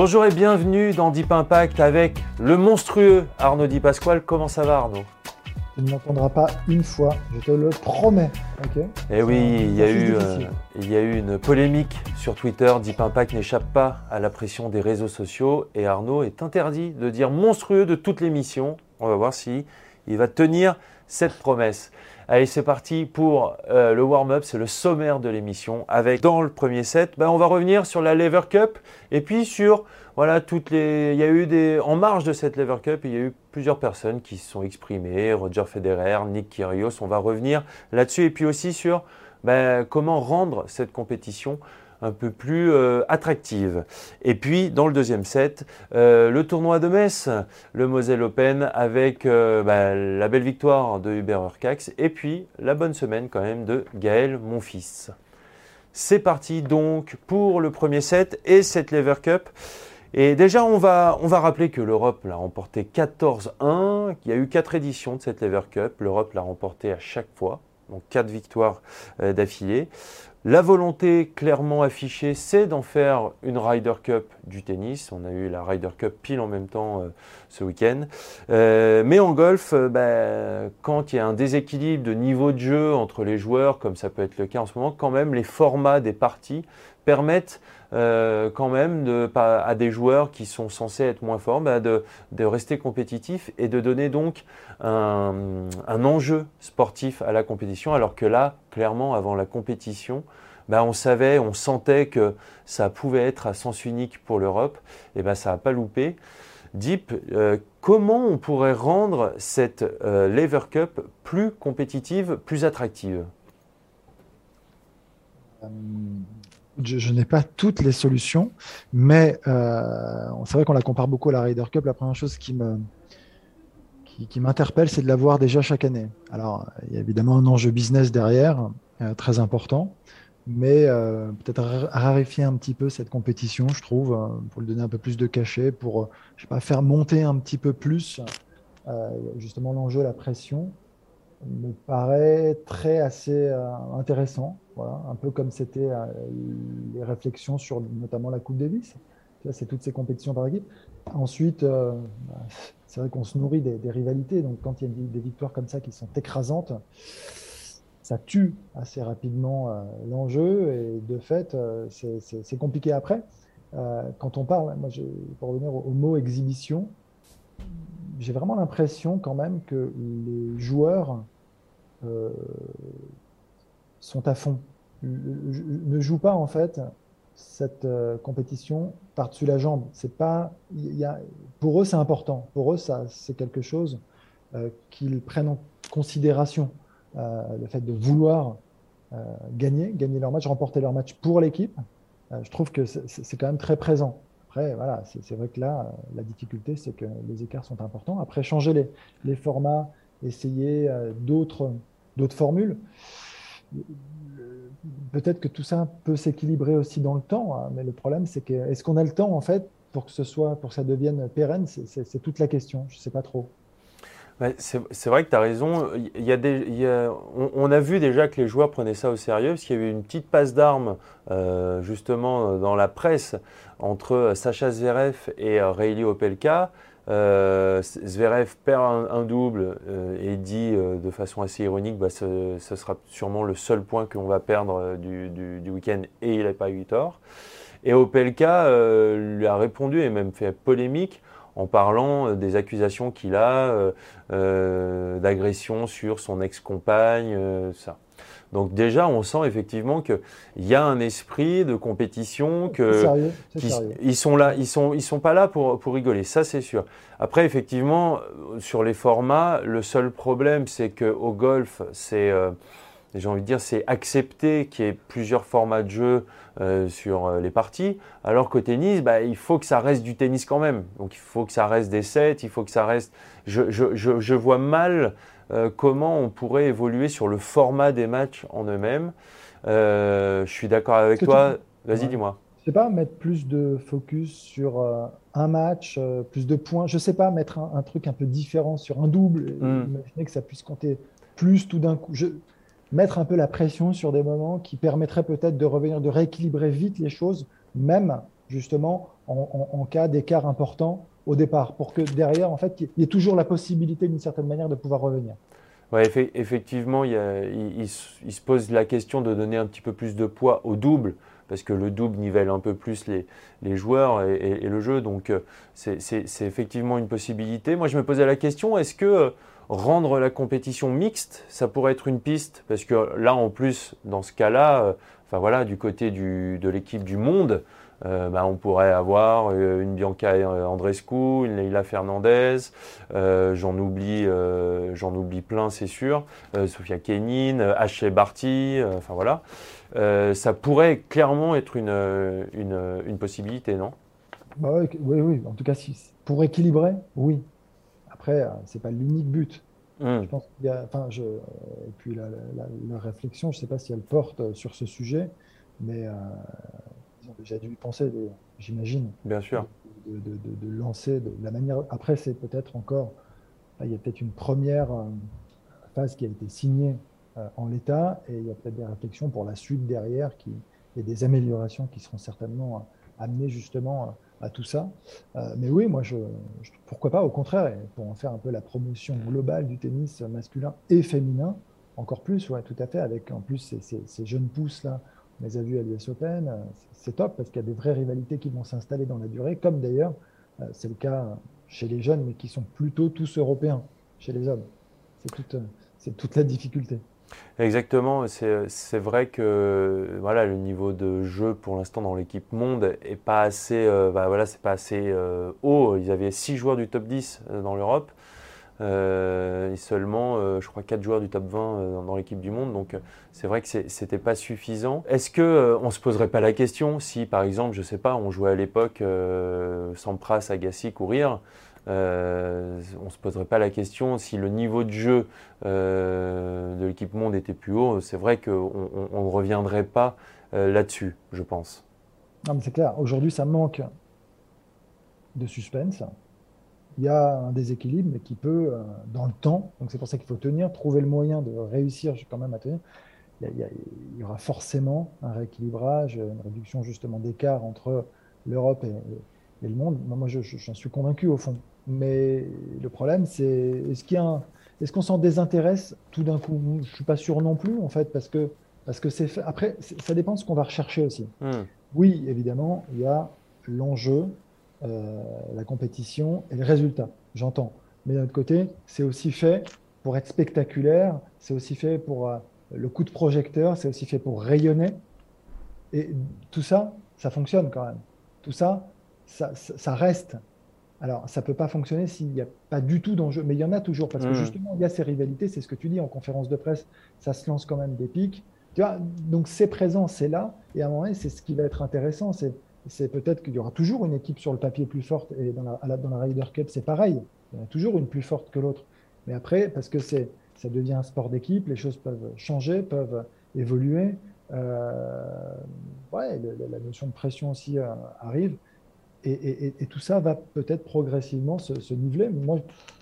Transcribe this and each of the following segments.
Bonjour et bienvenue dans Deep Impact avec le monstrueux Arnaud Di Pasquale. Comment ça va Arnaud? Tu ne m'entendras pas une fois, je te le promets. ok? Eh oui, il y, a C'est eu, difficile. euh, il y a eu une polémique sur Twitter. Deep Impact n'échappe pas à la pression des réseaux sociaux et Arnaud est interdit de dire monstrueux de toute l'émission. On va voir si il va tenir cette promesse. Allez, c'est parti pour euh, le warm-up, c'est le sommaire de l'émission. Avec dans le premier set, ben, on va revenir sur la Lever Cup et puis sur voilà toutes les. Il y a eu des en marge de cette Lever Cup, il y a eu plusieurs personnes qui se sont exprimées. Roger Federer, Nick Kyrgios. On va revenir là-dessus et puis aussi sur ben, comment rendre cette compétition un peu plus euh, attractive. Et puis, dans le deuxième set, euh, le tournoi de Metz, le Moselle Open, avec euh, bah, la belle victoire de Hubert Urcax, et puis la bonne semaine quand même de Gaël Monfils. C'est parti donc pour le premier set et cette Lever Cup. Et déjà, on va, on va rappeler que l'Europe l'a remporté 14-1, qu'il y a eu quatre éditions de cette Lever Cup. L'Europe l'a remporté à chaque fois, donc quatre victoires d'affilée. La volonté clairement affichée, c'est d'en faire une Ryder Cup du tennis. On a eu la Ryder Cup pile en même temps euh, ce week-end. Euh, mais en golf, euh, bah, quand il y a un déséquilibre de niveau de jeu entre les joueurs, comme ça peut être le cas en ce moment, quand même les formats des parties permettent euh, quand même à des joueurs qui sont censés être moins forts bah, de, rester compétitifs et de donner donc un, un enjeu sportif à la compétition, alors que là, clairement, avant la compétition, bah, on savait, on sentait que ça pouvait être à sens unique pour l'Europe, et ben ça n'a pas loupé. Deep, euh, comment on pourrait rendre cette euh, Lever Cup plus compétitive, plus attractive? Je, n'ai pas toutes les solutions, mais euh, c'est vrai qu'on la compare beaucoup à la Ryder Cup. La première chose qui m'interpelle, c'est de la voir déjà chaque année. Alors, il y a évidemment un enjeu business derrière, euh, très important, mais euh, peut-être ra- raréfier un petit peu cette compétition, je trouve, pour lui donner un peu plus de cachet, pour, faire monter un petit peu plus justement l'enjeu, la pression me paraît très assez euh, intéressant. Voilà, un peu comme c'était euh, les réflexions sur notamment la Coupe Davis. C'est toutes ces compétitions par équipe. Ensuite, euh, bah, c'est vrai qu'on se nourrit des, des rivalités. Donc, quand il y a des, victoires comme ça qui sont écrasantes, ça tue assez rapidement l'enjeu. Et de fait, c'est- compliqué après. Quand on parle, moi, pour revenir au mot exhibition, j'ai vraiment l'impression quand même que les joueurs euh, sont à fond, ne jouent pas en fait cette euh, compétition par-dessus la jambe. C'est pas, pour eux c'est important. Pour eux ça c'est quelque chose euh, qu'ils prennent en considération. Le fait de vouloir gagner, gagner leur match, remporter leur match pour l'équipe. Je trouve que c'est quand même très présent. Voilà, c'est vrai que là, euh, la difficulté, c'est que les écarts sont importants. Après, changer les, les formats, essayer euh, d'autres formules. Le- Peut-être que tout ça peut s'équilibrer aussi dans le temps, hein, mais le problème, c'est que est-ce qu'on a le temps, en fait, pour que ce soit, pour que ça devienne pérenne? C'est toute la question. Je ne sais pas trop. Ouais, C'est vrai que tu as raison. Il y a des, y a- on, a vu déjà que les joueurs prenaient ça au sérieux, parce qu'il y a eu une petite passe d'armes, euh, justement, dans la presse, entre euh, Sacha Zverev et euh, Reilly Opelka. Euh, Zverev perd un, un double euh, et dit euh, de façon assez ironique bah, ce, ce sera sûrement le seul point qu'on va perdre du, du- du week-end et il n'a pas eu tort. Et Opelka lui a répondu et même fait polémique en parlant euh, des accusations qu'il a euh, euh, d'agression sur son ex-compagne, ça. Donc déjà, on sent effectivement qu'il y a un esprit de compétition, que sérieux, ils sont là, ils sont, ils sont pas là pour, pour rigoler, ça c'est sûr. Après, effectivement, sur les formats, le seul problème, c'est qu'au golf, c'est euh, j'ai envie de dire, c'est accepté qu'il y ait plusieurs formats de jeu euh, sur euh, les parties, alors qu'au tennis, bah, il faut que ça reste du tennis quand même. Donc il faut que ça reste des sets, il faut que ça reste... Je, je, je, vois mal euh, comment on pourrait évoluer sur le format des matchs en eux-mêmes. je suis d'accord avec toi. Vas-y, dis-moi. Je sais pas, mettre plus de focus sur un match, plus de points. Je sais pas, mettre un, truc un peu différent sur un double. Hmm. Imaginez que ça puisse compter plus tout d'un coup. Je mettre un peu la pression sur des moments qui permettraient peut-être de revenir, de rééquilibrer vite les choses, même justement en, cas d'écart important au départ, pour que derrière, en fait, il y ait toujours la possibilité d'une certaine manière de pouvoir revenir. Ouais, effectivement, il, se pose la question de donner un petit peu plus de poids au double, parce que le double nivelle un peu plus les, les joueurs et, et, le jeu, donc euh, c'est effectivement une possibilité. Moi, je me posais la question, est-ce que euh, Rendre la compétition mixte, ça pourrait être une piste, parce que là, en plus, dans ce cas-là, euh, enfin voilà, du côté du, de l'équipe du monde, euh, bah, on pourrait avoir euh, une Bianca Andrescu, une Leila Fernandez, j'en oublie, j'en oublie plein, c'est sûr, Sofia Kenin, Ashley Barty, enfin voilà. ça pourrait clairement être une, une, une possibilité, non? Bah oui, oui, en tout cas, pour équilibrer, oui. Après, euh, c'est pas l'unique but. Hmm. Je pense qu'il y a, enfin, je, et puis la, réflexion, je ne sais pas si elle porte euh, sur ce sujet, mais euh, ils ont déjà dû y penser, j'imagine. Bien sûr. De, de, lancer de la manière. Après, c'est peut-être encore. Il y a peut-être une première phase qui a été signée en l'état, et il y a peut-être des réflexions pour la suite derrière, qui, et des améliorations qui seront certainement amenées justement à tout ça. Euh, mais oui, moi, je, pourquoi pas, au contraire, pour en faire un peu la promotion globale du tennis masculin et féminin, encore plus, ouais, tout à fait, avec en plus ces, jeunes pousses-là, on les a vus à l'US Open, c'est top parce qu'il y a des vraies rivalités qui vont s'installer dans la durée, comme d'ailleurs, euh, c'est le cas chez les jeunes, mais qui sont plutôt tous européens, chez les hommes. C'est toute, toute la difficulté. Exactement, c'est vrai que voilà, le niveau de jeu pour l'instant dans l'équipe monde est pas assez, euh, bah, voilà, pas assez euh, haut. Ils avaient 6 joueurs du top 10 euh, dans l'Europe et seulement, je crois, 4 joueurs du top 20 dans l'équipe du monde. Donc c'est vrai que c'était pas suffisant. Est-ce que on se poserait pas la question si, par exemple, je sais pas, on jouait à l'époque Sampras, Agassi, Courir euh, on ne se poserait pas la question si le niveau de jeu euh, de l'équipe monde était plus haut. C'est vrai qu'on ne reviendrait pas euh, là-dessus, je pense. C'est clair. Aujourd'hui, ça manque de suspense. Il y a un déséquilibre, mais qui peut, dans le temps, donc c'est pour ça qu'il faut tenir, trouver le moyen de réussir quand même à tenir. Il y, aura forcément un rééquilibrage, une réduction justement d'écart entre l'Europe et, le monde. Moi, j'en suis convaincu au fond. Mais le problème, c'est est-ce qu'il est-ce qu'on s'en désintéresse tout d'un coup? Je suis pas sûr non plus, en fait, parce que parce que c'est fait. Après, ça dépend de ce qu'on va rechercher aussi. Hmm. Oui, évidemment, il y a l'enjeu, euh, la compétition et le résultat. J'entends. Mais d'un autre côté, c'est aussi fait pour être spectaculaire. C'est aussi fait pour euh, le coup de projecteur. C'est aussi fait pour rayonner. Et tout ça, ça fonctionne quand même. Tout ça, ça, ça reste alors, ça ne peut pas fonctionner s'il n'y a pas du tout d'enjeu, mais il y en a toujours, parce que hmm. justement, il y a ces rivalités, c'est ce que tu dis en conférence de presse, ça se lance quand même des pics. Tu vois, donc c'est présent, c'est là, et à un moment donné, c'est ce qui va être intéressant, c'est peut-être qu'il y aura toujours une équipe sur le papier plus forte, et dans la, dans la Ryder Cup, c'est pareil, il y en a toujours une plus forte que l'autre. Mais après, parce que ça devient un sport d'équipe, les choses peuvent changer, peuvent évoluer. Euh, ouais, la, notion de pression aussi euh, arrive. Et, tout ça va peut-être progressivement se, niveler. Moi,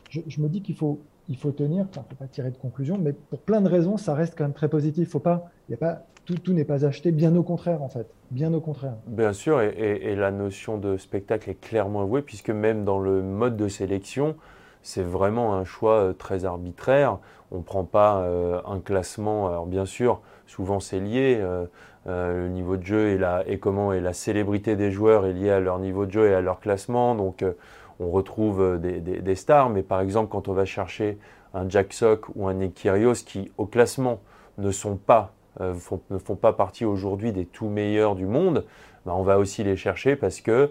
je, me dis qu'il faut, il faut tenir, il ne faut pas tirer de conclusion, mais pour plein de raisons, ça reste quand même très positif. Faut pas, y a pas, tout, tout n'est pas acheté, bien au contraire, en fait. Bien au contraire. Bien sûr, et, la notion de spectacle est clairement avouée, puisque même dans le mode de sélection, c'est vraiment un choix euh, très arbitraire. On ne prend pas euh, un classement. Alors, bien sûr, souvent c'est lié. Euh, le niveau de jeu et, la, et comment et la célébrité des joueurs est liée à leur niveau de jeu et à leur classement. Donc euh, on retrouve euh, des, des, stars, mais par exemple quand on va chercher un Jack Sock ou un Nick Kyrgios qui au classement ne sont pas ne font pas partie aujourd'hui des tout meilleurs du monde, bah, on va aussi les chercher parce que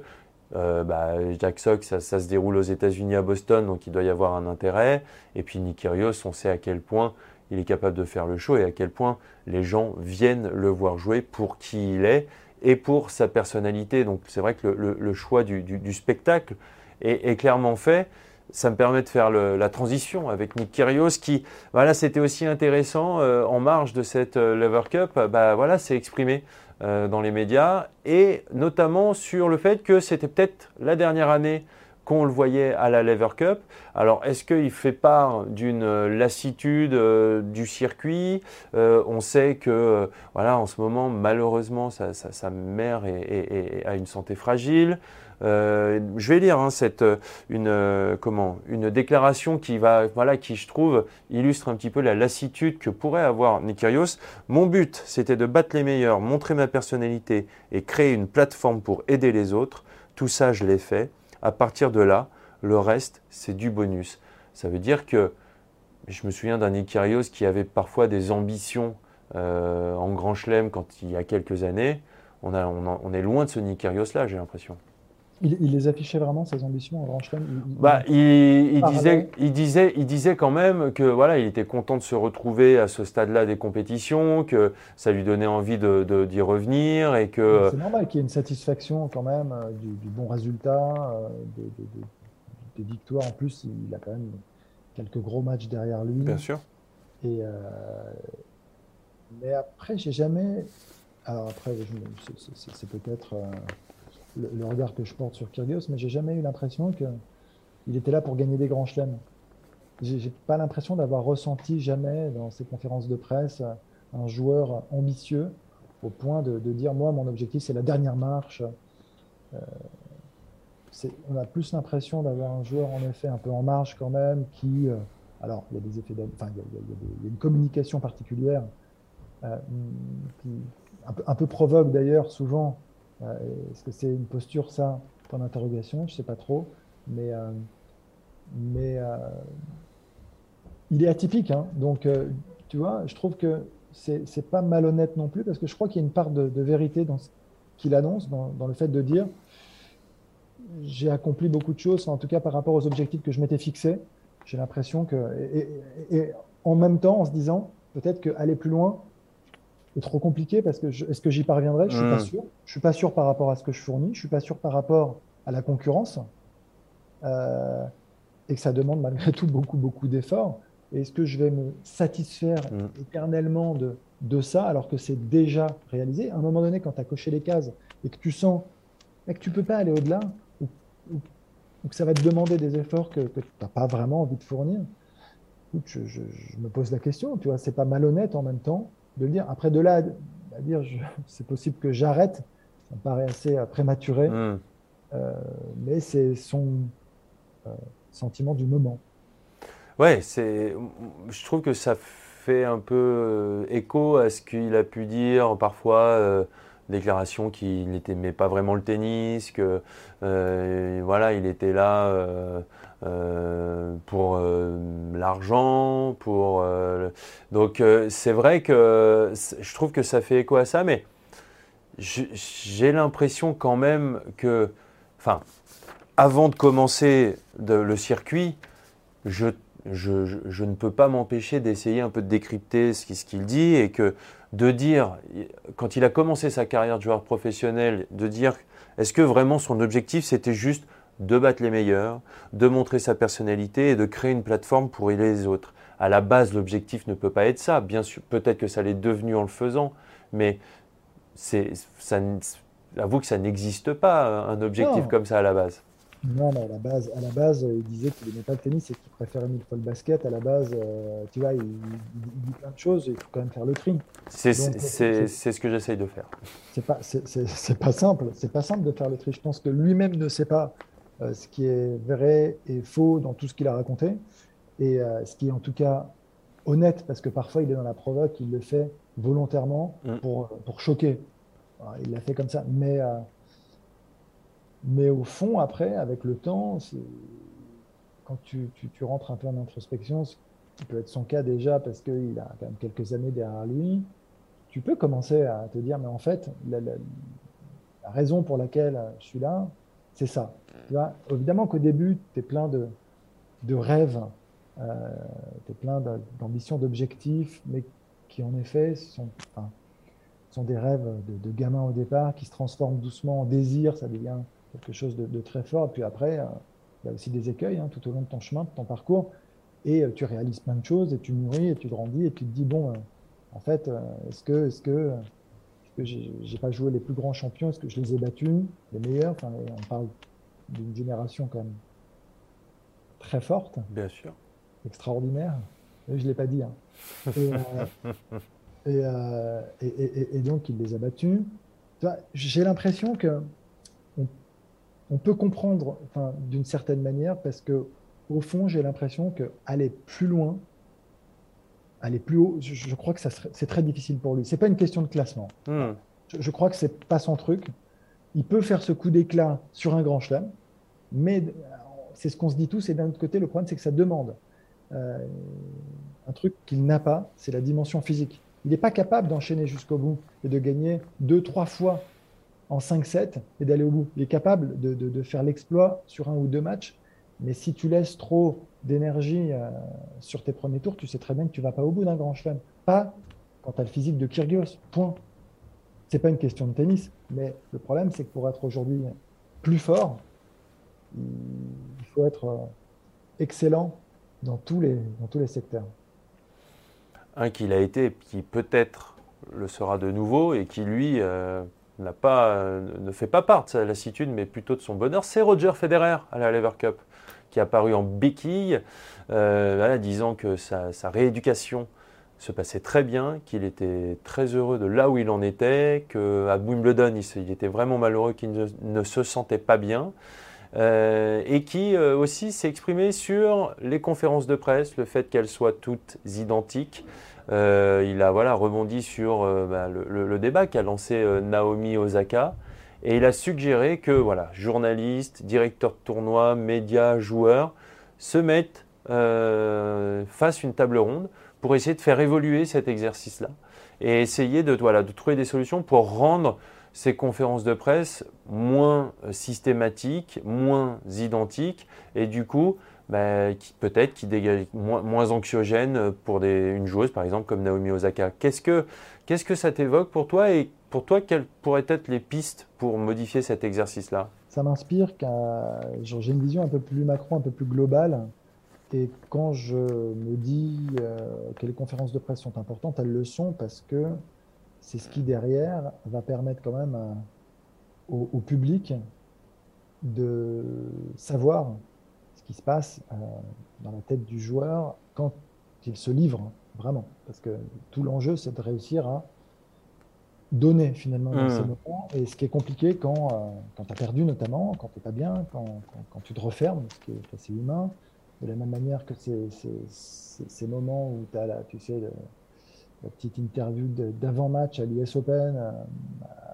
bah, Jack Sock, ça, se déroule aux États-Unis à Boston, donc il doit y avoir un intérêt. Et puis Nick on sait à quel point il est capable de faire le show et à quel point les gens viennent le voir jouer pour qui il est et pour sa personnalité. Donc c'est vrai que le, choix du, spectacle est, clairement fait. Ça me permet de faire la transition avec Nick Kyrgios qui, voilà, c'était aussi intéressant euh, en marge de cette euh, Lever Cup, bah voilà, s'est exprimé euh, dans les médias et notamment sur le fait que c'était peut-être la dernière année qu'on le voyait à la Lever Cup. Alors, est-ce qu'il fait part d'une lassitude euh, du circuit? Euh, On sait que, voilà, en ce moment, malheureusement, sa, mère a une santé fragile. Euh, je vais lire hein, cette, une, comment, une déclaration qui, va, voilà, qui, je trouve, illustre un petit peu la lassitude que pourrait avoir Nikirios. Mon but, c'était de battre les meilleurs, montrer ma personnalité et créer une plateforme pour aider les autres. Tout ça, je l'ai fait. À partir de là, le reste, c'est du bonus. Ça veut dire que je me souviens d'un Ikarios qui avait parfois des ambitions euh, en grand chelem quand il y a quelques années. On, on, est loin de ce Nikarios là, j'ai l'impression. Il, les affichait vraiment, ses ambitions en Grand Chelem il, bah, il, disait, il, disait, il disait quand même que voilà, il était content de se retrouver à ce stade-là des compétitions, que ça lui donnait envie d'y de, d'y revenir et que. C'est normal qu'il y ait une satisfaction quand même euh, du, bon résultat, euh, des, victoires. En plus, il a quand même quelques gros matchs derrière lui. Bien sûr. Et euh, mais après, j'ai jamais. Alors après, c'est peut-être le, regard que je porte sur Kyrgios, mais j'ai jamais eu l'impression qu'il était là pour gagner des grands chelems. J'ai pas l'impression d'avoir ressenti jamais dans ces conférences de presse un joueur ambitieux au point de, dire moi mon objectif c'est la dernière marche. Euh, on a plus l'impression d'avoir un joueur en effet un peu en marge quand même qui euh, alors il y a des effets enfin il y, a, une communication particulière euh, qui un peu, un peu provoque d'ailleurs souvent est-ce que c'est une posture, ça, point d'interrogation Je ne sais pas trop. Mais, euh, mais euh, il est atypique. Hein. donc, tu vois, je trouve que c'est pas malhonnête non plus, parce que je crois qu'il y a une part de, vérité dans ce qu'il annonce, dans, le fait de dire j'ai accompli beaucoup de choses, en tout cas par rapport aux objectifs que je m'étais fixés. J'ai l'impression que. et, en même temps, en se disant peut-être qu'aller plus loin, est trop compliqué parce que est-ce que j'y parviendrai? Je suis pas sûr. Je suis pas sûr par rapport à ce que je fournis. Je suis pas sûr par rapport à la concurrence euh, et que ça demande malgré tout beaucoup beaucoup d'efforts. Est-ce que je vais me satisfaire hmm. éternellement de, de ça alors que c'est déjà réalisé? À un moment donné, quand tu as coché les cases et que tu sens que tu peux pas aller au-delà ou, que ça va te demander des efforts que, tu n'as pas vraiment envie de fournir, je, je, me pose la question. Tu vois, c'est pas malhonnête en même temps de le dire. Après, de là à dire c'est possible que j'arrête, ça me paraît assez euh, prématuré, hmm. euh, mais c'est son euh, sentiment du moment. Ouais, c'est, je trouve que ça fait un peu écho à ce qu'il a pu dire parfois. déclaration qu'il n'aimait pas vraiment le tennis, que voilà, il était là pour euh, l'argent, pour euh, donc c'est vrai que je trouve que ça fait écho à ça, mais j'ai l'impression quand même que, enfin, avant de commencer le circuit, je, je, ne peux pas m'empêcher d'essayer un peu de décrypter ce qu'il dit et que de dire, quand il a commencé sa carrière de joueur professionnel, de dire, est-ce que vraiment son objectif c'était juste de battre les meilleurs, de montrer sa personnalité et de créer une plateforme pour aider les autres. À la base, l'objectif ne peut pas être ça. Bien sûr, peut-être que ça l'est devenu en le faisant, mais c'est, ça, avoue que ça n'existe pas un objectif comme ça à la base. Non, mais à la base, à la base il disait qu'il n'aimait pas le tennis et qu'il préférait mille fois le basket. À la base, euh, tu vois, il, dit plein de choses, il faut quand même faire le tri. C'est ce que j'essaye de faire. C'est pas, pas simple. C'est pas simple de faire le tri. Je pense que lui-même ne sait pas euh, ce qui est vrai et faux dans tout ce qu'il a raconté, et euh, ce qui est en tout cas honnête, parce que parfois il est dans la provoque, il le fait volontairement mm. pour, pour choquer. il l'a fait comme ça. Mais, euh, mais au fond, après, avec le temps, quand tu, tu, tu, rentres un peu en introspection, il peut être son cas déjà parce qu'il a quand même quelques années derrière lui, tu peux commencer à te dire, mais en fait, la, raison pour laquelle je suis là, c'est ça. Tu vois Évidemment qu'au début, tu es plein de, de rêves, euh, tu es plein d'ambitions, d'objectifs, mais qui en effet sont, sont des rêves de, de gamins au départ qui se transforment doucement en désir, ça devient quelque chose de, très fort. Puis après, euh, il y a aussi des écueils hein, tout au long de ton chemin, de ton parcours. Et euh, tu réalises plein de choses, et tu mûris, et tu grandis, et tu te dis, bon, en fait, est-ce que, est-ce que, que j'ai pas joué les plus grands champions Est-ce que je les ai battus, les meilleurs? Enfin, On parle d'une génération quand même très forte. Bien sûr. Extraordinaire. je ne l'ai pas dit. Hein. Et, et, et, donc, il les a battus. J'ai l'impression que on peut comprendre enfin, d'une certaine manière parce que au fond, j'ai l'impression qu'aller plus loin, aller plus haut, je, crois que c'est très difficile pour lui. C'est pas une question de classement. Hmm. Je, crois que c'est pas son truc. Il peut faire ce coup d'éclat sur un grand chelem, mais c'est ce qu'on se dit tous. Et d'un autre côté, le problème, c'est que ça demande euh, un truc qu'il n'a pas, c'est la dimension physique. Il n'est pas capable d'enchaîner jusqu'au bout et de gagner deux, trois fois en 5-7 et d'aller au bout. Il est capable de, faire l'exploit sur un ou deux matchs, mais si tu laisses trop d'énergie euh, sur tes premiers tours, tu sais très bien que tu vas pas au bout d'un grand chelem. Pas quand tu as le physique de Kyrgios. Point. C'est pas une question de tennis, mais le problème, c'est que pour être aujourd'hui plus fort, il faut être euh, excellent dans tous les, dans tous les secteurs. Un qu'il a été, qui peut-être le sera de nouveau, et qui lui, euh, pas, ne fait pas part de sa lassitude, mais plutôt de son bonheur, c'est Roger Federer à la Lever Cup, qui a paru en béquille, euh, disant que sa, rééducation se passait très bien, qu'il était très heureux de là où il en était, qu'à Wimbledon, il, était vraiment malheureux, qu'il ne, se sentait pas bien. Euh, et qui euh, aussi s'est exprimé sur les conférences de presse, le fait qu'elles soient toutes identiques, euh, il a voilà, rebondi sur bah, le, débat qu'a lancé Naomi Osaka. Et il a suggéré que voilà, journalistes, directeurs de tournois, médias, joueurs se mettent, fassent une table ronde pour essayer de faire évoluer cet exercice-là et essayer de, voilà, de trouver des solutions pour rendre ces conférences de presse moins systématiques, moins identiques et du coup bah, peut-être qui dégage moins, anxiogène pour une joueuse par exemple comme Naomi Osaka. Qu'est-ce que, qu'est-ce que ça t'évoque pour toi et pour toi quelles pourraient être les pistes pour modifier cet exercice-là? Ça m'inspire qu'à, j'ai une vision un peu plus macro, un peu plus globale. Et quand je me dis euh, que les conférences de presse sont importantes, elles le sont parce que c'est ce qui derrière va permettre quand même au public de savoir qui se passe euh, dans la tête du joueur quand il se livre, vraiment. Parce que tout l'enjeu, c'est de réussir à donner finalement dans ces mmh. moments. Et ce qui est compliqué quand, euh, quand tu as perdu notamment, quand tu n'es pas bien, quand, quand, tu te refermes, ce qui est assez humain, de la même manière que ces, moments où tu as la, la petite interview d'avant-match à l'US Open, euh,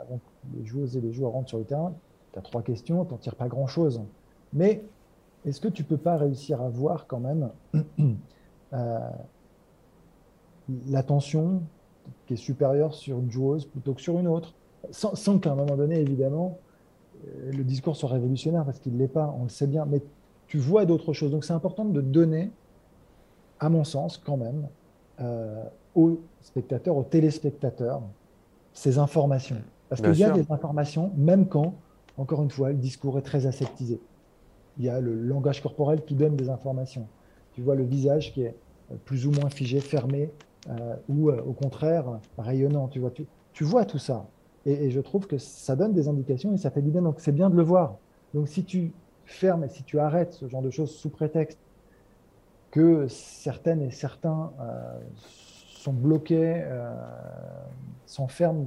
avant que les joueuses et les joueurs rentrent sur le terrain, tu as trois questions, tu n'en tires pas grand-chose. Mais est-ce que tu peux pas réussir à voir quand même euh, l'attention qui est supérieure sur une joueuse plutôt que sur une autre, sans, qu'à un moment donné, évidemment, euh, le discours soit révolutionnaire parce qu'il ne l'est pas, on le sait bien, mais tu vois d'autres choses. Donc c'est important de donner, à mon sens, quand même, euh, aux spectateurs, aux téléspectateurs, ces informations. Parce qu'il y a des informations, même quand, encore une fois, le discours est très aseptisé il y a le langage corporel qui donne des informations. Tu vois le visage qui est euh, plus ou moins figé, fermé, euh, ou euh, au contraire rayonnant. Tu vois, tu, vois tout ça. Et, je trouve que ça donne des indications et ça fait du bien. Donc c'est bien de le voir. Donc si tu fermes et si tu arrêtes ce genre de choses sous prétexte que certaines et certains sont bloqués, s'enferment,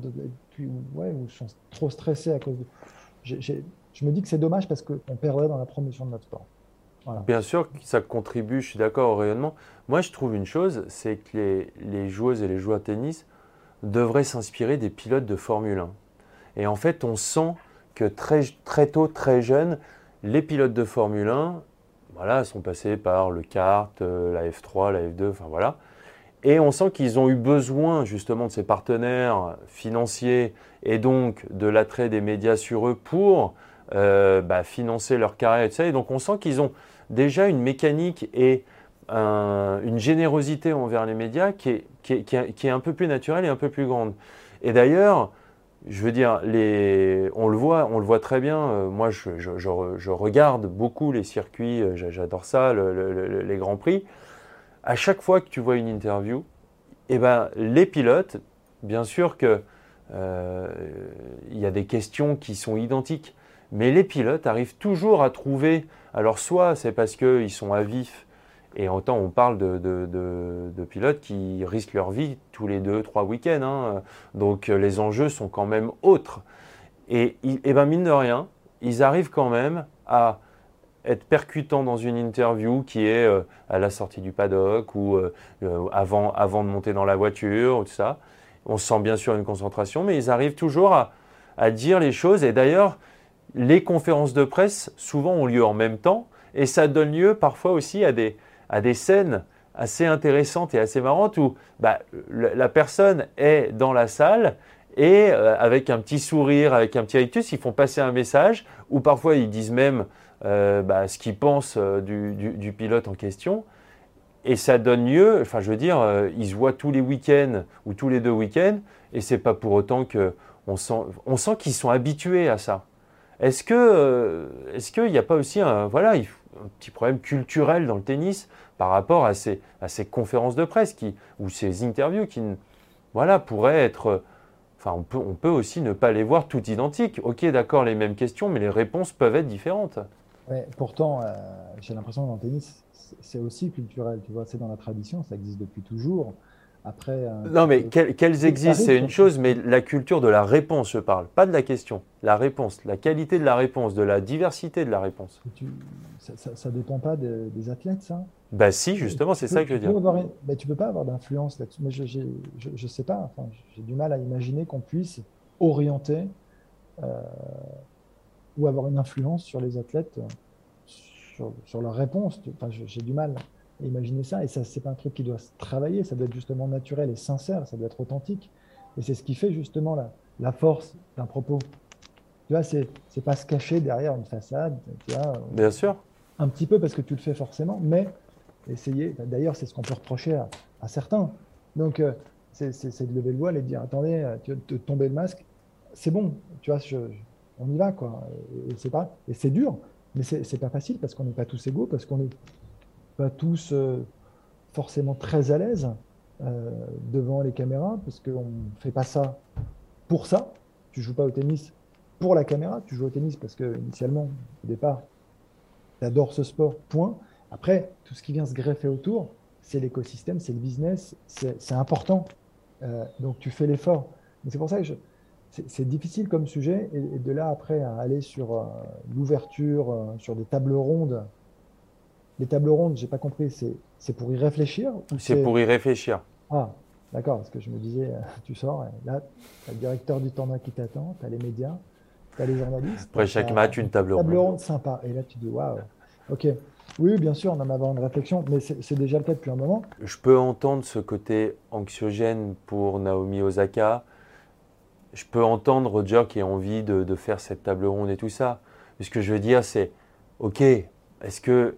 ouais, ou sont trop stressés à cause de je me dis que c'est dommage parce qu'on perdrait dans la promotion de notre sport. Bien sûr que ça contribue, je suis d'accord au rayonnement. Moi, je trouve une chose, c'est que les, joueuses et les joueurs de tennis devraient s'inspirer des pilotes de Formule 1. Et en fait, on sent que très, très tôt, très jeune, les pilotes de Formule 1 voilà, sont passés par le kart, la F3, la F2, enfin voilà. Et on sent qu'ils ont eu besoin justement de ces partenaires financiers et donc de l'attrait des médias sur eux pour euh, bah, financer leur carrière, etc. Et donc on sent qu'ils ont déjà une mécanique et une générosité envers les médias qui est, qui, est, un peu plus naturelle et un peu plus grande. Et d'ailleurs, je veux dire, on, le voit, on le voit très bien. Euh, moi, je, regarde beaucoup les circuits, euh, j'adore ça, les grands prix. À chaque fois que tu vois une interview, eh ben, les pilotes, bien sûr qu'il il y a des questions qui sont identiques. Mais les pilotes arrivent toujours à trouver, alors soit c'est parce qu'ils sont à vif, et autant on parle de, pilotes qui risquent leur vie tous les deux, trois week-ends, hein. donc euh, les enjeux sont quand même autres. Et, et ben mine de rien, ils arrivent quand même à être percutants dans une interview qui est euh, à la sortie du paddock ou euh, avant, avant de monter dans la voiture, ou tout ça. On sent bien sûr une concentration, mais ils arrivent toujours à dire les choses. Et d'ailleurs, les conférences de presse, souvent, ont lieu en même temps, et ça donne lieu parfois aussi à des, à des scènes assez intéressantes et assez marrantes où bah, la personne est dans la salle et euh, avec un petit sourire, avec un petit rictus, ils font passer un message, ou parfois ils disent même euh, bah, ce qu'ils pensent euh, du, pilote en question. Et ça donne lieu, enfin je veux dire, ils se voient tous les week-ends ou tous les deux week-ends, et c'est pas pour autant sent, on sent qu'ils sont habitués à ça. Est-ce que, est-ce qu'il n'y a pas aussi un, voilà, un petit problème culturel dans le tennis par rapport à ces, conférences de presse qui, ou ces interviews qui, voilà, pourraient être, enfin, on peut, aussi ne pas les voir toutes identiques. Ok, d'accord, les mêmes questions, mais les réponses peuvent être différentes. Pourtant, euh, j'ai l'impression que dans le tennis, c'est aussi culturel. Tu vois, c'est dans la tradition, ça existe depuis toujours. Après, euh, non, mais qu'elles existent, c'est une chose, mais la culture de la réponse, je parle, pas de la question. La réponse, la qualité de la réponse, de la diversité de la réponse. ça ne dépend pas des athlètes, ça Bah si, justement, c'est ça que je veux dire. mais tu peux pas avoir d'influence là-dessus. Mais je ne sais pas, enfin, j'ai du mal à imaginer qu'on puisse orienter euh, ou avoir une influence sur les athlètes, sur, sur leur réponse. Enfin, j'ai du mal. Imaginez ça, et ça, c'est pas un truc qui doit se travailler, ça doit être justement naturel et sincère, ça doit être authentique. Et c'est ce qui fait justement la, la force d'un propos. Tu vois, c'est, c'est pas se cacher derrière une façade. Tu vois, Bien sûr. Un petit peu parce que tu le fais forcément, mais essayer. D'ailleurs, c'est ce qu'on peut reprocher à, à certains. Donc, euh, c'est, c'est, de lever le voile et de dire attendez, euh, tu de tomber le masque, c'est bon, tu vois, je, on y va, quoi. Et, c'est pas, et c'est dur, mais c'est, c'est pas facile parce qu'on n'est pas tous égaux, parce qu'on est pas tous euh, forcément très à l'aise euh, devant les caméras, parce qu'on ne fait pas ça pour ça. Tu joues pas au tennis pour la caméra, tu joues au tennis parce que initialement, au départ, tu adores ce sport, point. Après, tout ce qui vient se greffer autour, c'est l'écosystème, c'est le business, c'est important. Euh, donc tu fais l'effort. C'est pour ça que c'est difficile comme sujet. Et, de là, après, aller sur l'ouverture, sur des tables rondes les tables rondes, j'ai pas compris, c'est pour y réfléchir C'est pour y réfléchir. Ah, d'accord, parce que je me disais, euh, tu sors, là, tu as le directeur du tournoi qui t'attend, tu as les médias, tu as les journalistes. Après chaque match, une table ronde. Table ronde sympa. Et là, tu dis, waouh, ok. Oui, bien sûr, on en avoir une réflexion, mais c'est déjà le cas depuis un moment. Je peux entendre ce côté anxiogène pour Naomi Osaka. Je peux entendre Roger qui a envie de, de faire cette table ronde et tout ça. Mais ce que je veux dire, c'est, ok, est-ce que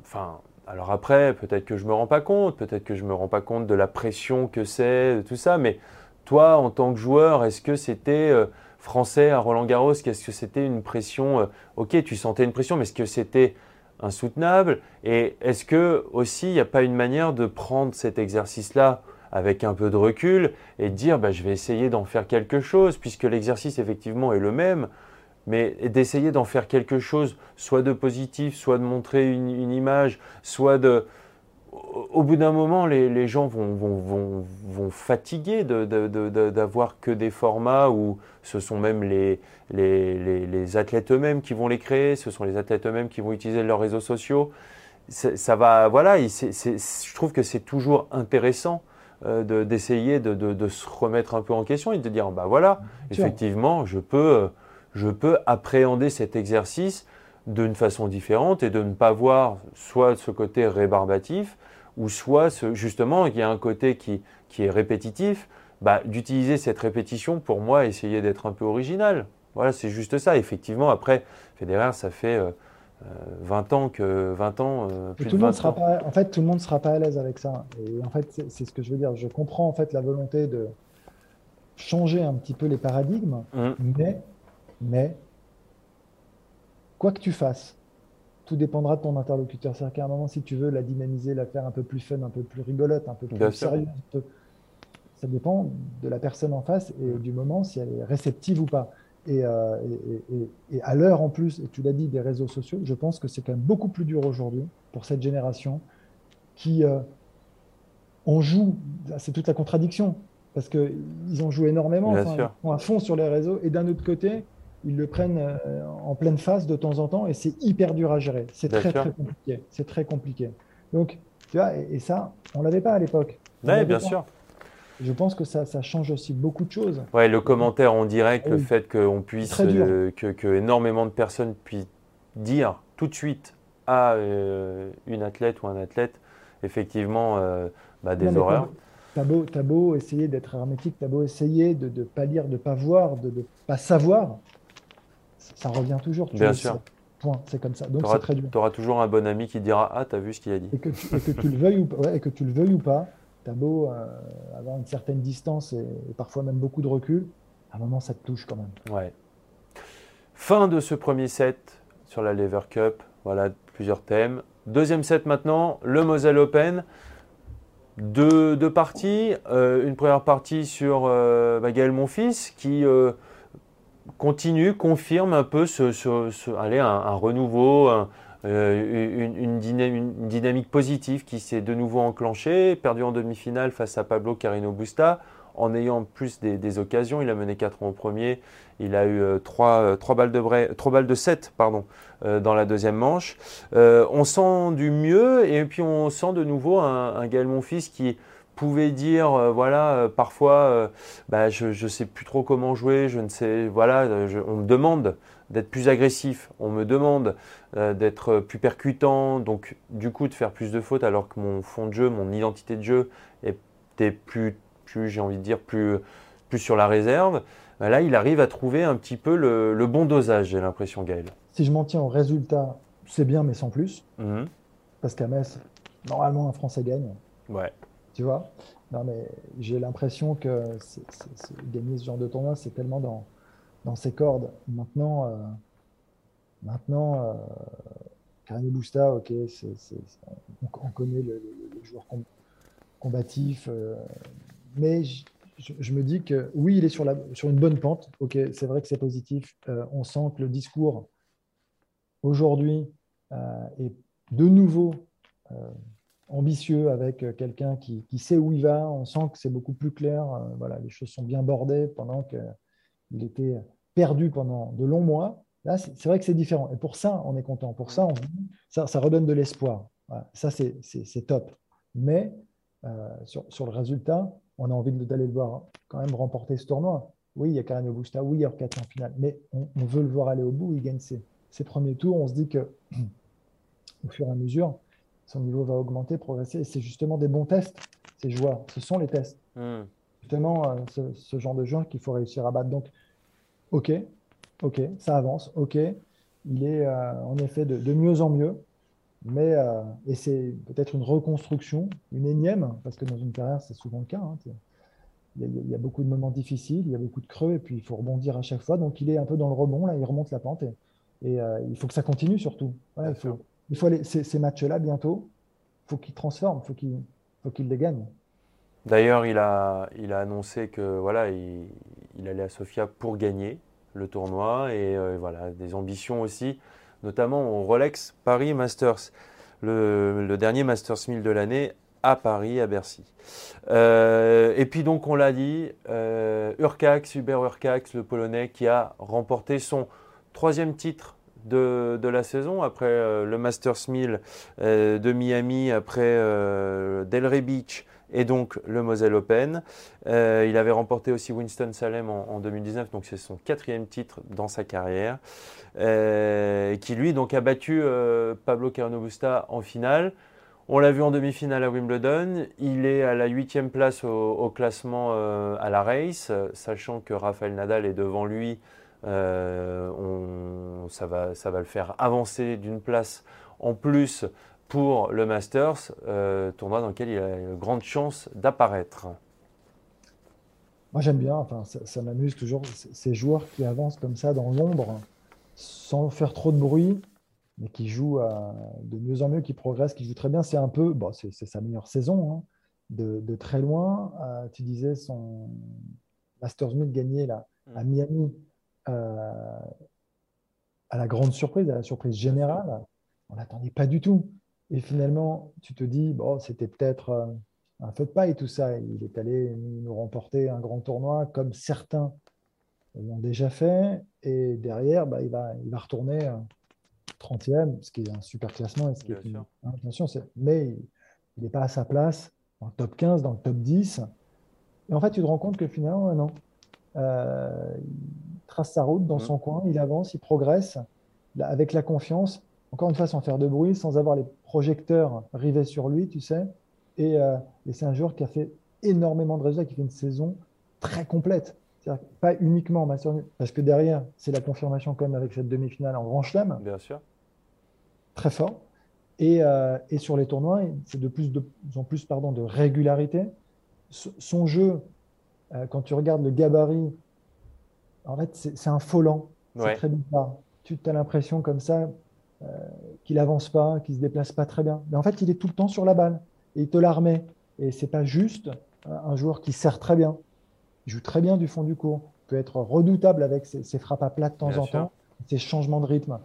Enfin, alors après, peut-être que je me rends pas compte, peut-être que je me rends pas compte de la pression que c'est, tout ça, mais toi, en tant que joueur, est-ce que c'était euh, français à Roland Garros Qu'est-ce que c'était une pression euh, Ok, tu sentais une pression, mais est-ce que c'était insoutenable? Et est-ce que aussi, il n'y a pas une manière de prendre cet exercice-là avec un peu de recul et de dire, bah, je vais essayer d'en faire quelque chose, puisque l'exercice effectivement est le même mais d'essayer d'en faire quelque chose, soit de positif, soit de montrer une, image, soit de... Au bout d'un moment, les, gens vont, vont, vont, fatiguer d'avoir que des formats où ce sont même les, les, athlètes eux-mêmes qui vont les créer, ce sont les athlètes eux-mêmes qui vont utiliser leurs réseaux sociaux. Ça va, voilà, je trouve que c'est toujours intéressant euh, d'essayer de, se remettre un peu en question et de dire, bah voilà, effectivement, je peux je peux appréhender cet exercice d'une façon différente et de ne pas voir soit ce côté rébarbatif, ou soit justement il y a un côté qui, est répétitif, bah, d'utiliser cette répétition pour moi, essayer d'être un peu original. Voilà, c'est juste ça. Effectivement, après, Federer, ça fait 20 euh, ans que 20 ans, euh, plus tout le monde Sera pas, en fait, tout le monde ne sera pas à l'aise avec ça. Et en fait, c'est ce que je veux dire. Je comprends en fait la volonté de changer un petit peu les paradigmes, mmh. mais, mais quoi que tu fasses, tout dépendra de ton interlocuteur. C'est-à-dire qu'à un moment, si tu veux la dynamiser, la faire un peu plus fun, un peu plus rigolote, un peu plus sérieuse, ça dépend de la personne en face et du moment si elle est réceptive ou pas. Euh, et, à l'heure en plus, et tu l'as dit, des réseaux sociaux, je pense que c'est quand même beaucoup plus dur aujourd'hui pour cette génération qui euh, on joue, c'est toute la contradiction, parce qu'ils ont joué énormément, ils sont à fond sur les réseaux, et d'un autre côté, ils le prennent euh, en pleine face de temps en temps, et c'est hyper dur à gérer. C'est très très compliqué. C'est très compliqué. Donc, tu vois, et, ça, on l'avait pas à l'époque. Oui, bien sûr. Je pense que ça, ça, change aussi beaucoup de choses. Ouais, le commentaire en direct, le fait qu'on puisse, euh, que, énormément de personnes puissent dire tout de suite à euh, une athlète ou un athlète, effectivement, euh, bah, des horreurs. T'as beau, beau essayer d'être hermétique, t'as beau essayer de ne pas lire, de ne pas voir, de ne pas savoir, ça revient toujours. Bien sûr. Point, c'est comme ça. Donc c'est très dur. Tu auras toujours un bon ami qui dira Ah, t'as vu ce qu'il a dit? Et que tu, que tu le veuilles ou pas, ouais, et que tu le veuilles ou pas, T'as beau euh, avoir une certaine distance et, parfois même beaucoup de recul, à un moment ça te touche quand même. Ouais. Fin de ce premier set sur la Lever Cup. Voilà plusieurs thèmes. Deuxième set maintenant, le Moselle Open. Deux, deux parties. Euh, une première partie sur euh, bah, Gaël Monfils qui continue, confirme un peu ce, un, renouveau, euh, une, dynamique, positive qui s'est de nouveau enclenchée, perdu en demi-finale face à Pablo Carino Busta, en ayant plus des, occasions. Il a mené 4 ans au premier, il a eu 3, euh, euh, balles, de 3 balles de 7 pardon, dans la deuxième manche. on sent du mieux et puis on sent de nouveau un, un Gaël Monfils qui pouvait dire voilà parfois bah, je ne sais plus trop comment jouer je ne sais voilà on me demande d'être plus agressif, on me demande euh, d'être plus percutant, donc du coup de faire plus de fautes alors que mon fond de jeu, mon identité de jeu était plus, plus j'ai envie de dire, plus, plus sur la réserve. Là, il arrive à trouver un petit peu le, bon dosage, j'ai l'impression, Gaël. Si je m'en tiens au résultat, c'est bien, mais sans plus. Mhm. Parce qu'à Metz, normalement, un Français gagne. Ouais. Tu vois Non, mais j'ai l'impression que gagner ce genre de tournoi, c'est tellement dans, dans ses cordes. Maintenant, euh, maintenant euh, Karine Busta, ok, on, connaît le, joueur combatif, euh, mais je, me dis que oui, il est sur, la, sur une bonne pente. Ok, c'est vrai que c'est positif. Euh, on sent que le discours aujourd'hui est de nouveau ambitieux avec quelqu'un qui, sait où il va. On sent que c'est beaucoup plus clair. voilà, les choses sont bien bordées pendant qu'il était perdu pendant de longs mois. Là, c'est vrai que c'est différent. Et pour ça, on est content. Pour ça, ça, redonne de l'espoir. Ça, c'est top. Mais euh, sur, le résultat, on a envie d'aller le voir quand même remporter ce tournoi. Oui, il y a Karen Augusta, oui, il y a en finale, mais on, veut le voir aller au bout. Il gagne ses, ses, premiers tours. On se dit que au fur et à mesure, son niveau va augmenter, progresser. Et c'est justement des bons tests, ces joueurs. Ce sont les tests. Hmm. Justement, euh, ce, ce, genre de joueurs qu'il faut réussir à battre. Donc, Ok, ok, ça avance, ok. Il est euh, en effet de, mieux en mieux, mais euh, et c'est peut-être une reconstruction, une énième, parce que dans une carrière, c'est souvent le cas. Hein, il, y a, beaucoup de moments difficiles, il y a beaucoup de creux, et puis il faut rebondir à chaque fois. Donc il est un peu dans le rebond, là, il remonte la pente, et, il faut que ça continue surtout. il faut, il faut ces, matchs-là, bientôt, il faut qu'il transforme, il faut qu'il faut qu'il les gagne. D'ailleurs, il a, annoncé que voilà, il, il allait à Sofia pour gagner le tournoi et euh, voilà, des ambitions aussi, notamment au Rolex Paris Masters, le, dernier Masters 1000 de l'année à Paris, à Bercy. Euh, et puis donc on l'a dit, euh, Urcax, Hubert Urcax, le Polonais, qui a remporté son troisième titre de, la saison, après le Masters 1000 de Miami, après Delray Beach et donc le Moselle Open. Euh, il avait remporté aussi Winston-Salem en, 2019, donc c'est son quatrième titre dans sa carrière, euh, qui lui donc a battu euh, Pablo Carreno Busta en finale. On l'a vu en demi-finale à Wimbledon. Il est à la huitième place au, classement à la race, sachant que Rafael Nadal est devant lui. Ça, va, ça va le faire avancer d'une place en plus pour le Masters, euh, tournoi dans lequel il a une grande chance d'apparaître. Moi j'aime bien, enfin, ça, m'amuse toujours, ces joueurs qui avancent comme ça dans l'ombre, sans faire trop de bruit, mais qui jouent de mieux en mieux, qui progressent, qui jouent très bien. C'est un peu, bon, c'est sa meilleure saison, hein, de, très loin. Euh, tu disais son Masters 1000 gagné là, à mm. Miami, euh, à la grande surprise, à la surprise générale. On n'attendait pas du tout. Et finalement, tu te dis, bon, c'était peut-être euh, un feu de paille tout ça. Il est allé nous remporter un grand tournoi comme certains l'ont déjà fait. Et derrière, bah, il, va, il va retourner 30e, ce qui est un super classement. Et ce qui est une, attention, mais il n'est pas à sa place dans le top 15, dans le top 10. Et en fait, tu te rends compte que finalement, non. Euh, trace sa route dans mmh. son coin, il avance, il progresse avec la confiance encore une fois, sans faire de bruit, sans avoir les projecteurs rivés sur lui, tu sais. Euh, et, c'est un joueur qui a fait énormément de résultats, qui fait une saison très complète. Pas uniquement parce que derrière, c'est la confirmation quand même avec cette demi-finale en Grand Chelem. Bien sûr. Très fort. Et, euh, sur les tournois, c'est de plus, en plus pardon, de régularité. son jeu, euh, quand tu regardes le gabarit, en fait, c'est un lent. C'est très bizarre. Tu as l'impression comme ça, euh, qu'il avance pas, qu'il se déplace pas très bien. Mais en fait, il est tout le temps sur la balle et il te la remet. Et c'est pas juste un joueur qui sert très bien. Il joue très bien du fond du cours. Il peut être redoutable avec ses, frappes à plat de temps en temps, ses changements de rythme.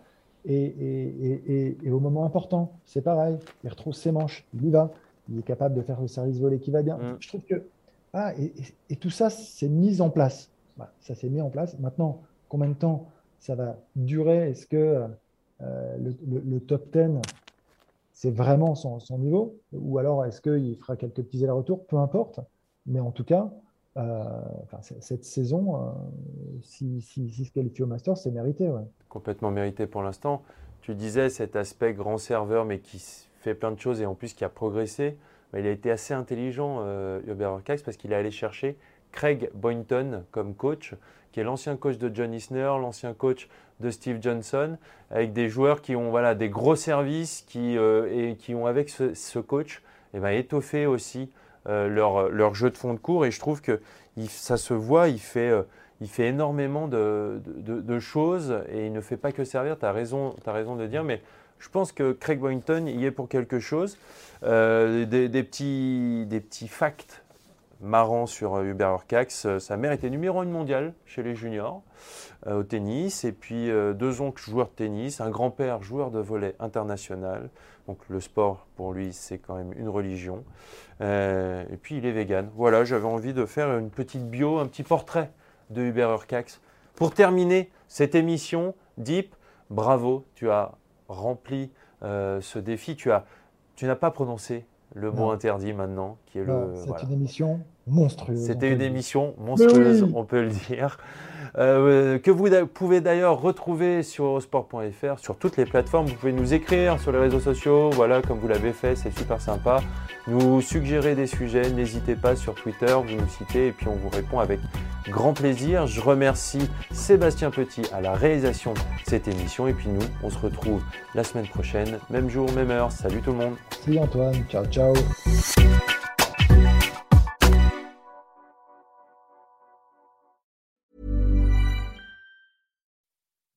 Et, au moment important, c'est pareil. Il retrouve ses manches, il y va. Il est capable de faire le service volé qui va bien. Mm. Je trouve que. Ah, et, tout ça, c'est mis en place. Ça s'est mis en place. Maintenant, combien de temps ça va durer? Est-ce que euh, le, top 10, c'est vraiment son, niveau? Ou alors est-ce qu'il fera quelques petits allers-retours? Peu importe. Mais en tout cas, euh, cette saison, euh, s'il si, si, se qualifie au Master, c'est mérité. Complètement mérité pour l'instant. Tu disais cet aspect grand serveur, mais qui fait plein de choses et en plus qui a progressé. Il a été assez intelligent, euh, Hubert parce qu'il est allé chercher Craig Boynton comme coach, qui est l'ancien coach de John Isner, l'ancien coach de Steve Johnson, avec des joueurs qui ont voilà, des gros services qui, euh, et qui ont, avec ce, coach, eh ben, étoffé aussi euh, leur, jeu de fond de cours. Et je trouve que ça se voit, il fait, euh, énormément de, choses et il ne fait pas que servir. Tu as raison, de dire, mais je pense que Craig Boynton y est pour quelque chose. Des, des, petits, des petits facts marrant sur euh, Hubert Urcax. Euh, sa mère était numéro 1 mondial chez les juniors euh, au tennis. Et puis deux oncles joueurs de tennis, un grand-père joueur de volet international. Donc le sport, pour lui, c'est quand même une religion. et puis il est vegan. Voilà, j'avais envie de faire une petite bio, un petit portrait de Hubert Urcax. Pour terminer cette émission, Deep, bravo, tu as rempli ce défi. Tu as, tu n'as pas prononcé le mot interdit maintenant, qui est le. C'est une émission monstrueuse. C'était une émission monstrueuse, on peut le dire. Euh, que vous pouvez d'ailleurs retrouver sur sport.fr, sur toutes les plateformes. Vous pouvez nous écrire sur les réseaux sociaux, voilà, comme vous l'avez fait, c'est super sympa. Nous suggérer des sujets, n'hésitez pas sur Twitter, vous nous citez et puis on vous répond avec grand plaisir. Je remercie Sébastien Petit à la réalisation de cette émission et puis nous, on se retrouve la semaine prochaine, même jour, même heure. Salut tout le monde. Salut Antoine, ciao ciao.